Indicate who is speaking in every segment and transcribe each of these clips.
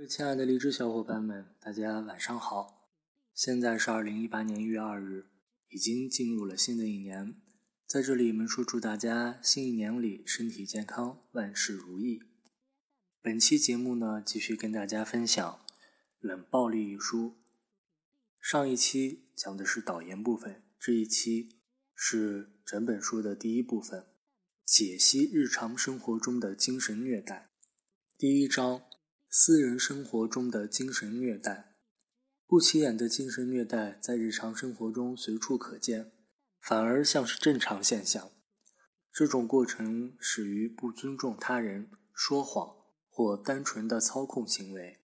Speaker 1: 各位亲爱的荔枝小伙伴们，大家晚上好！现在是二零一八年一月二日，已经进入了新的一年。在这里，门叔祝大家新一年里身体健康，万事如意。本期节目呢，继续跟大家分享《冷暴力》一书。上一期讲的是导言部分，这一期是整本书的第一部分，解析日常生活中的精神虐待。第一章。私人生活中的精神虐待，不起眼的精神虐待在日常生活中随处可见，反而像是正常现象。这种过程始于不尊重他人、说谎或单纯的操控行为。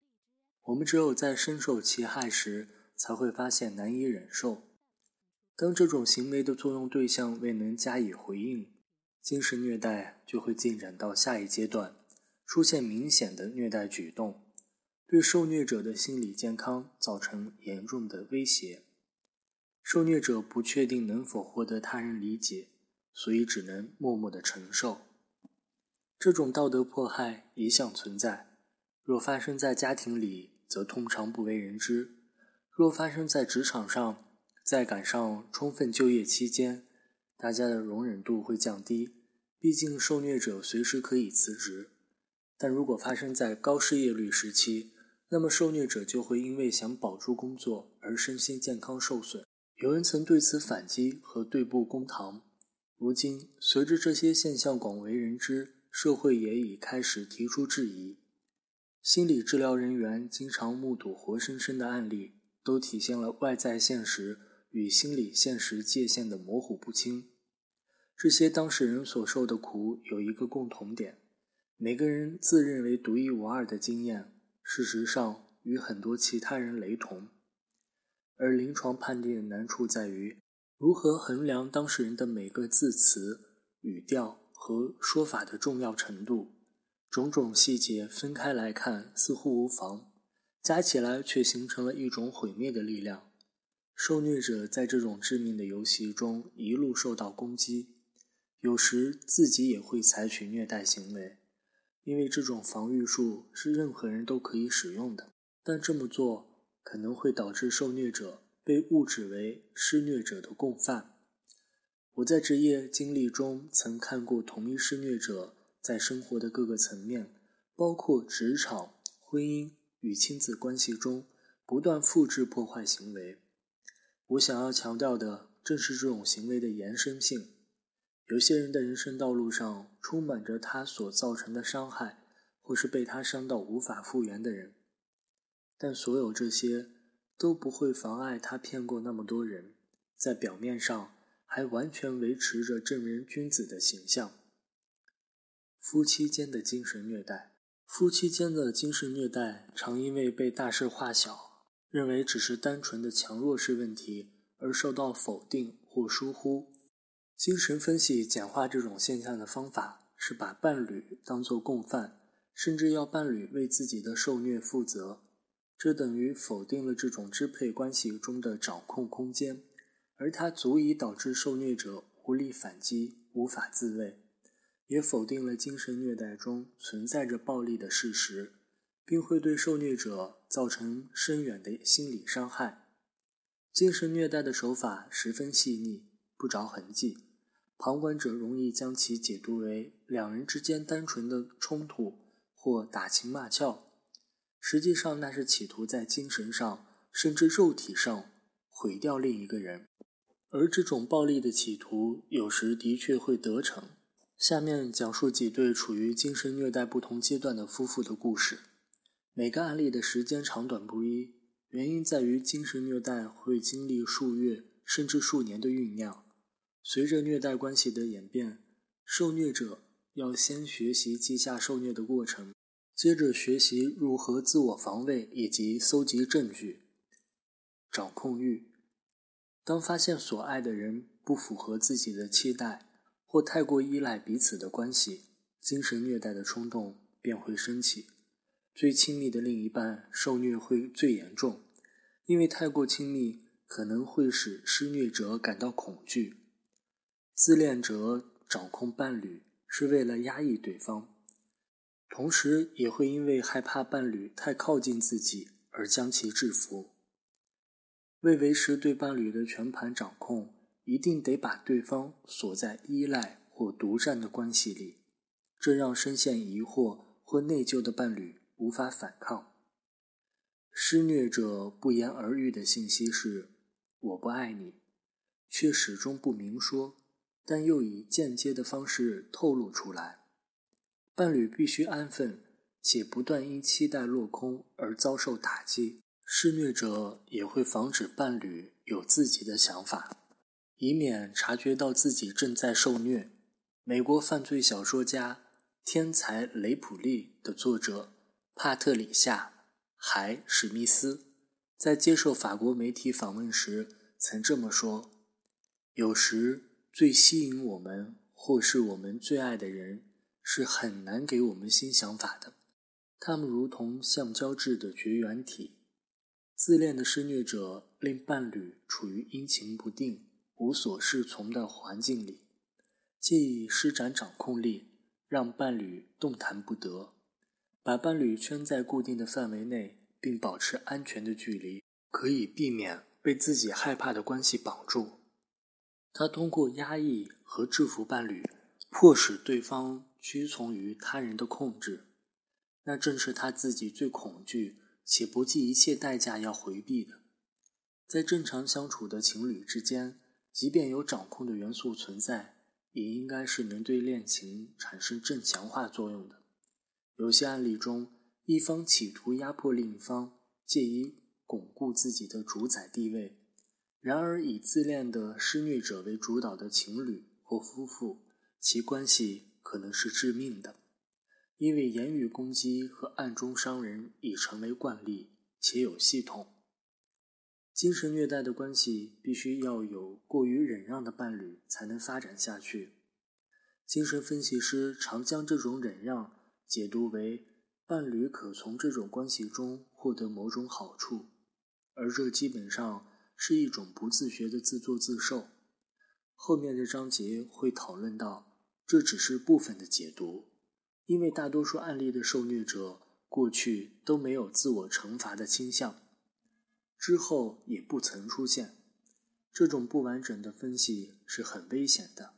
Speaker 1: 我们只有在深受其害时，才会发现难以忍受。当这种行为的作用对象未能加以回应，精神虐待就会进展到下一阶段。出现明显的虐待举动，对受虐者的心理健康造成严重的威胁。受虐者不确定能否获得他人理解，所以只能默默的承受。这种道德迫害一向存在，若发生在家庭里，则通常不为人知；若发生在职场上，在赶上充分就业期间，大家的容忍度会降低，毕竟受虐者随时可以辞职。但如果发生在高失业率时期，那么受虐者就会因为想保住工作而身心健康受损。有人曾对此反击和对簿公堂。如今，随着这些现象广为人知，社会也已开始提出质疑。心理治疗人员经常目睹活生生的案例，都体现了外在现实与心理现实界限的模糊不清。这些当事人所受的苦有一个共同点。每个人自认为独一无二的经验，事实上与很多其他人雷同。而临床判定的难处在于，如何衡量当事人的每个字词、语调和说法的重要程度。种种细节分开来看似乎无妨，加起来却形成了一种毁灭的力量。受虐者在这种致命的游戏中一路受到攻击，有时自己也会采取虐待行为。因为这种防御术是任何人都可以使用的，但这么做可能会导致受虐者被误指为施虐者的共犯。我在职业经历中曾看过同一施虐者在生活的各个层面，包括职场、婚姻与亲子关系中不断复制破坏行为。我想要强调的正是这种行为的延伸性。有些人的人生道路上充满着他所造成的伤害，或是被他伤到无法复原的人，但所有这些都不会妨碍他骗过那么多人，在表面上还完全维持着正人君子的形象。夫妻间的精神虐待，夫妻间的精神虐待常因为被大事化小，认为只是单纯的强弱势问题而受到否定或疏忽。精神分析简化这种现象的方法是把伴侣当作共犯，甚至要伴侣为自己的受虐负责。这等于否定了这种支配关系中的掌控空间，而它足以导致受虐者无力反击、无法自卫，也否定了精神虐待中存在着暴力的事实，并会对受虐者造成深远的心理伤害。精神虐待的手法十分细腻，不着痕迹。旁观者容易将其解读为两人之间单纯的冲突或打情骂俏，实际上那是企图在精神上甚至肉体上毁掉另一个人。而这种暴力的企图有时的确会得逞。下面讲述几对处于精神虐待不同阶段的夫妇的故事。每个案例的时间长短不一，原因在于精神虐待会经历数月甚至数年的酝酿。随着虐待关系的演变，受虐者要先学习记下受虐的过程，接着学习如何自我防卫以及搜集证据。掌控欲，当发现所爱的人不符合自己的期待，或太过依赖彼此的关系，精神虐待的冲动便会升起。最亲密的另一半受虐会最严重，因为太过亲密可能会使施虐者感到恐惧。自恋者掌控伴侣是为了压抑对方，同时也会因为害怕伴侣太靠近自己而将其制服。为维持对伴侣的全盘掌控，一定得把对方锁在依赖或独占的关系里，这让深陷疑惑或内疚的伴侣无法反抗。施虐者不言而喻的信息是：“我不爱你”，却始终不明说，但又以间接的方式透露出来。伴侣必须安分，且不断因期待落空而遭受打击。施虐者也会防止伴侣有自己的想法，以免察觉到自己正在受虐。美国犯罪小说家、天才雷普利的作者帕特里夏·海史密斯在接受法国媒体访问时曾这么说：“有时，最吸引我们或是我们最爱的人。”是很难给我们新想法的，他们如同橡胶质的绝缘体。自恋的施虐者令伴侣处于阴晴不定、无所适从的环境里，借以施展掌控力，让伴侣动弹不得。把伴侣圈在固定的范围内，并保持安全的距离，可以避免被自己害怕的关系绑住。他通过压抑和制服伴侣，迫使对方。屈从于他人的控制，那正是他自己最恐惧且不计一切代价要回避的。在正常相处的情侣之间，即便有掌控的元素存在，也应该是能对恋情产生正强化作用的。有些案例中，一方企图压迫另一方，借以巩固自己的主宰地位；然而，以自恋的施虐者为主导的情侣或夫妇，其关系。可能是致命的，因为言语攻击和暗中伤人已成为惯例且有系统。精神虐待的关系必须要有过于忍让的伴侣才能发展下去。精神分析师常将这种忍让解读为伴侣可从这种关系中获得某种好处，而这基本上是一种不自觉的自作自受。后面的章节会讨论到。这只是部分的解读，因为大多数案例的受虐者过去都没有自我惩罚的倾向，之后也不曾出现。这种不完整的分析是很危险的，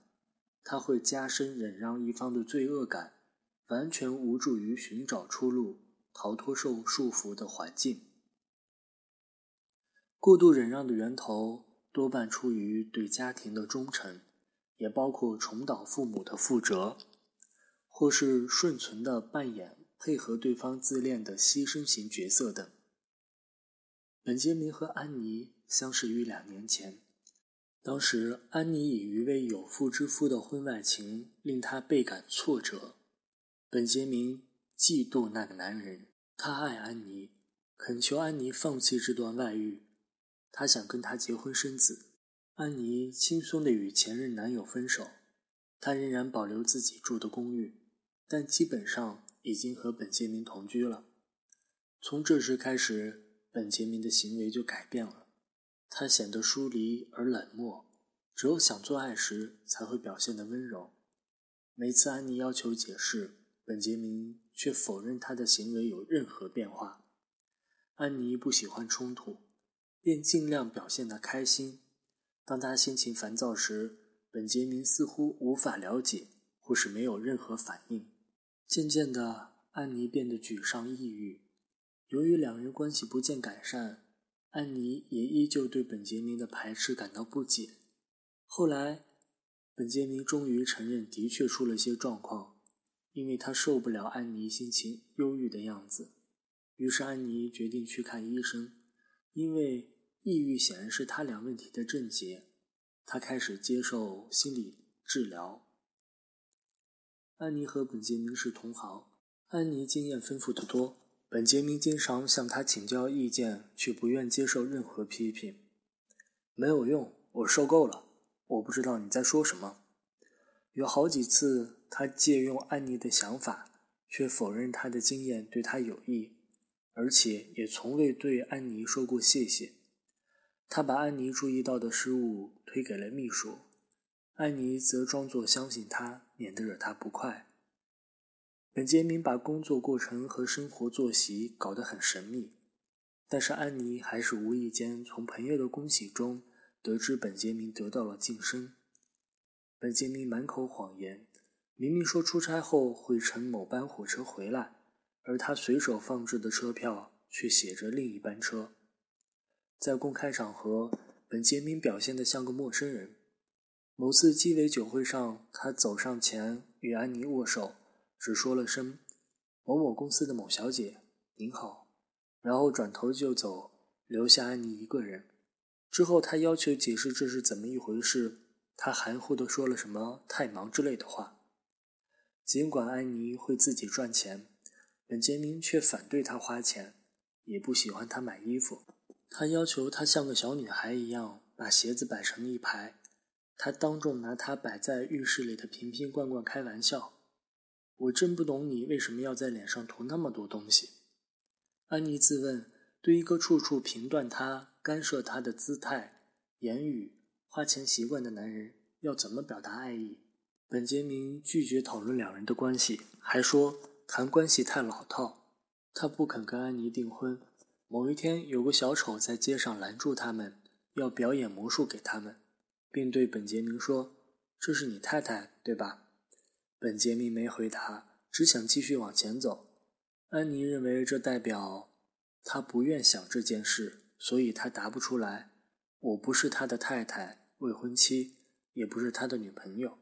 Speaker 1: 它会加深忍让一方的罪恶感，完全无助于寻找出路、逃脱受束缚的环境。过度忍让的源头多半出于对家庭的忠诚。也包括重蹈父母的覆辙，或是顺从的扮演配合对方自恋的牺牲型角色等。本杰明和安妮相识于两年前，当时安妮以一位有妇之夫的婚外情令他倍感挫折。本杰明嫉妒那个男人，他爱安妮，恳求安妮放弃这段外遇，他想跟他结婚生子。安妮轻松地与前任男友分手，她仍然保留自己住的公寓，但基本上已经和本杰明同居了。从这时开始，本杰明的行为就改变了，他显得疏离而冷漠，只有想做爱时才会表现得温柔。每次安妮要求解释，本杰明却否认他的行为有任何变化。安妮不喜欢冲突，便尽量表现得开心。当他心情烦躁时，本杰明似乎无法了解，或是没有任何反应。渐渐的，安妮变得沮丧抑郁。由于两人关系不见改善，安妮也依旧对本杰明的排斥感到不解。后来，本杰明终于承认的确出了些状况，因为他受不了安妮心情忧郁的样子。于是，安妮决定去看医生，因为。抑郁显然是他俩问题的症结，他开始接受心理治疗。安妮和本杰明是同行，安妮经验丰富得多，本杰明经常向他请教意见，却不愿接受任何批评。没有用，我受够了，我不知道你在说什么。有好几次，他借用安妮的想法，却否认他的经验对他有益，而且也从未对安妮说过谢谢。他把安妮注意到的失误推给了秘书，安妮则装作相信他，免得惹他不快。本杰明把工作过程和生活作息搞得很神秘，但是安妮还是无意间从朋友的恭喜中得知本杰明得到了晋升。本杰明满口谎言，明明说出差后会乘某班火车回来，而他随手放置的车票却写着另一班车。在公开场合，本杰明表现得像个陌生人。某次鸡尾酒会上，他走上前与安妮握手，只说了声“某某公司的某小姐，您好”，然后转头就走，留下安妮一个人。之后，他要求解释这是怎么一回事。他含糊地说了什么“太忙”之类的话。尽管安妮会自己赚钱，本杰明却反对她花钱，也不喜欢她买衣服。他要求她像个小女孩一样把鞋子摆成一排。他当众拿她摆在浴室里的瓶瓶罐罐开玩笑。我真不懂你为什么要在脸上涂那么多东西。安妮自问：对一个处处评断她、干涉她的姿态、言语。花钱习惯的男人要怎么表达爱意？本杰明拒绝讨论两人的关系，还说谈关系太老套。他不肯跟安妮订婚。某一天，有个小丑在街上拦住他们，要表演魔术给他们，并对本杰明说：“这是你太太，对吧？”本杰明没回答，只想继续往前走。安妮认为这代表他不愿想这件事，所以他答不出来：“我不是他的太太。”未婚妻也不是他的女朋友，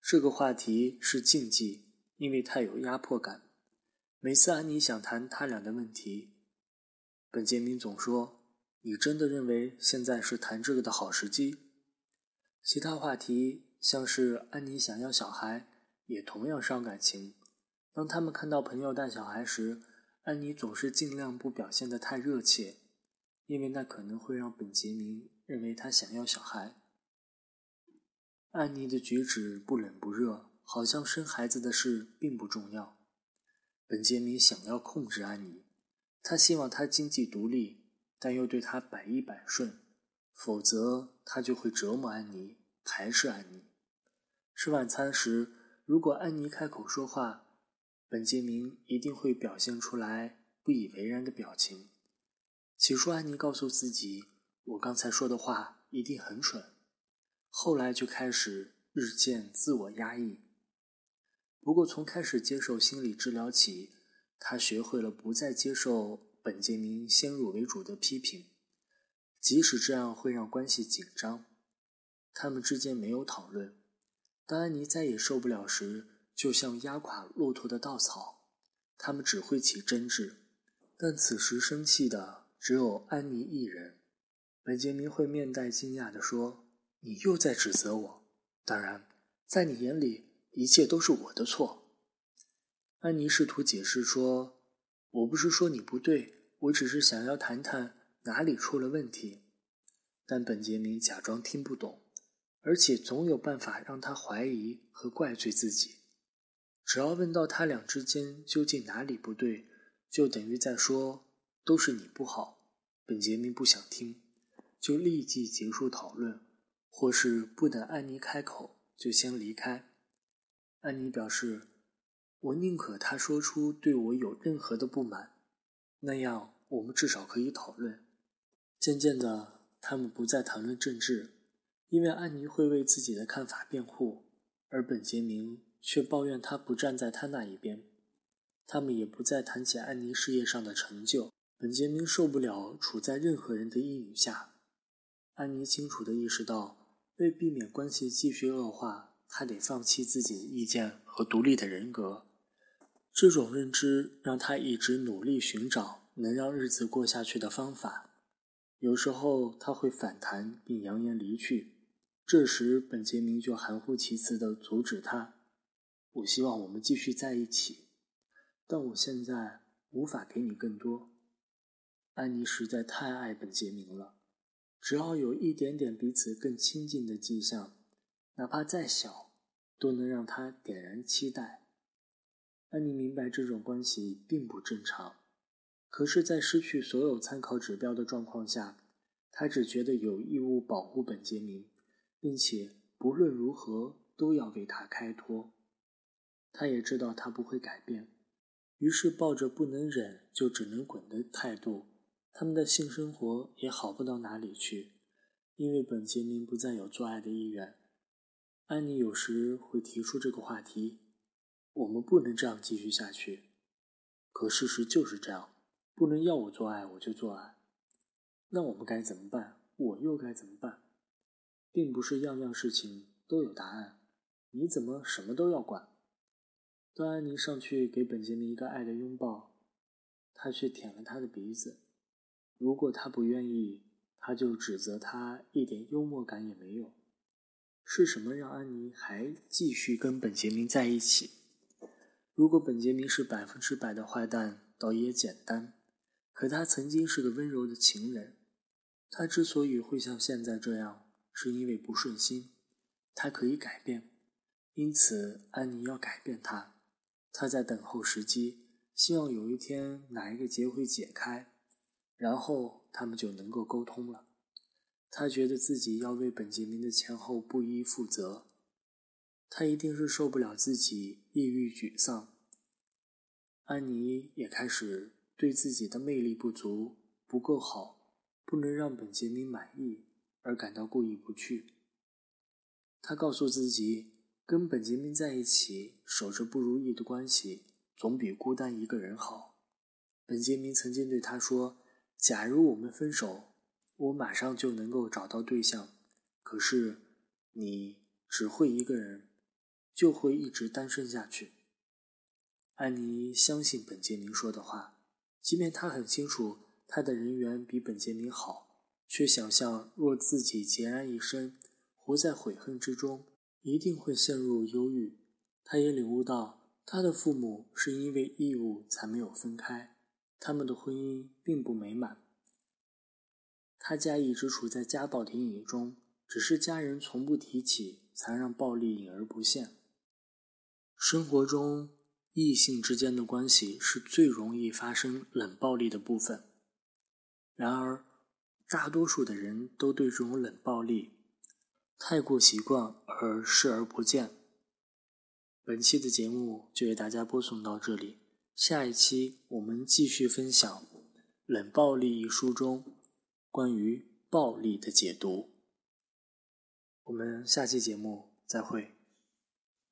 Speaker 1: 这个话题是禁忌，因为太有压迫感。每次安妮想谈他俩的问题，本杰明总说：“你真的认为现在是谈这个的好时机？”其他话题，像是安妮想要小孩，也同样伤感情。当他们看到朋友带小孩时，安妮总是尽量不表现得太热切，因为那可能会让本杰明。认为他想要小孩。安妮的举止不冷不热，好像生孩子的事并不重要。本杰明想要控制安妮，他希望她经济独立，但又对她百依百顺，否则他就会折磨安妮，排斥安妮。吃晚餐时，如果安妮开口说话，本杰明一定会表现出来不以为然的表情。起初，安妮告诉自己。我刚才说的话一定很蠢，后来就开始日渐自我压抑。不过从开始接受心理治疗起，他学会了不再接受本杰明先入为主的批评，即使这样会让关系紧张。他们之间没有讨论。当安妮再也受不了时，就像压垮骆驼的稻草，他们只会起争执。但此时生气的只有安妮一人。本杰明会面带惊讶地说：“你又在指责我。当然，在你眼里，一切都是我的错。”安妮试图解释说：“我不是说你不对，我只是想要谈谈哪里出了问题。”但本杰明假装听不懂，而且总有办法让他怀疑和怪罪自己。只要问到他俩之间究竟哪里不对，就等于在说都是你不好。本杰明不想听。就立即结束讨论，或是不等安妮开口就先离开。安妮表示：“我宁可他说出对我有任何的不满，那样我们至少可以讨论。”渐渐的，他们不再谈论政治，因为安妮会为自己的看法辩护，而本杰明却抱怨他不站在他那一边。他们也不再谈起安妮事业上的成就。本杰明受不了处在任何人的阴影下。安妮清楚地意识到，为避免关系继续恶化，她得放弃自己的意见和独立的人格。这种认知让他一直努力寻找能让日子过下去的方法。有时候，他会反弹并扬言离去，这时本杰明就含糊其辞地阻止他：“我希望我们继续在一起，但我现在无法给你更多。”安妮实在太爱本杰明了。只要有一点点彼此更亲近的迹象，哪怕再小，都能让他点燃期待。安妮明白这种关系并不正常，可是，在失去所有参考指标的状况下，她只觉得有义务保护本杰明，并且不论如何都要为他开脱。他也知道他不会改变，于是抱着不能忍就只能滚的态度，他们的性生活也好不到哪里去。因为本杰明不再有做爱的意愿，安妮有时会提出这个话题：“我们不能这样继续下去。”可事实就是这样，不能要我做爱我就做爱。那我们该怎么办？我又该怎么办？并不是样样事情都有答案。你怎么什么都要管？当安妮上去给本杰明一个爱的拥抱，他却舔了他的鼻子。如果他不愿意，他就指责他一点幽默感也没有。是什么让安妮还继续跟本杰明在一起？如果本杰明是百分之百的坏蛋，倒也简单。可他曾经是个温柔的情人。他之所以会像现在这样，是因为不顺心。他可以改变，因此安妮要改变他。他在等候时机，希望有一天哪一个结会解开，然后他们就能够沟通了。他觉得自己要为本杰明的前后不一负责。他一定是受不了自己抑郁沮丧。安妮也开始对自己的魅力不足、不够好、不能让本杰明满意而感到过意不去。他告诉自己，跟本杰明在一起，守着不如意的关系，总比孤单一个人好。本杰明曾经对他说：“假如我们分手，我马上就能够找到对象。可是你只会一个人。”就会一直单身下去。安妮相信本杰明说的话，即便她很清楚他的人缘比本杰明好，却想象若自己孑然一身，活在悔恨之中，一定会陷入忧郁。她也领悟到，他的父母是因为义务才没有分开，他们的婚姻并不美满。他家一直处在家暴阴影中，只是家人从不提起，才让暴力隐而不现。生活中，异性之间的关系是最容易发生冷暴力的部分。然而，大多数的人都对这种冷暴力太过习惯而视而不见。本期的节目就为大家播送到这里，下一期我们继续分享《冷暴力》一书中关于暴力的解读。我们下期节目再会。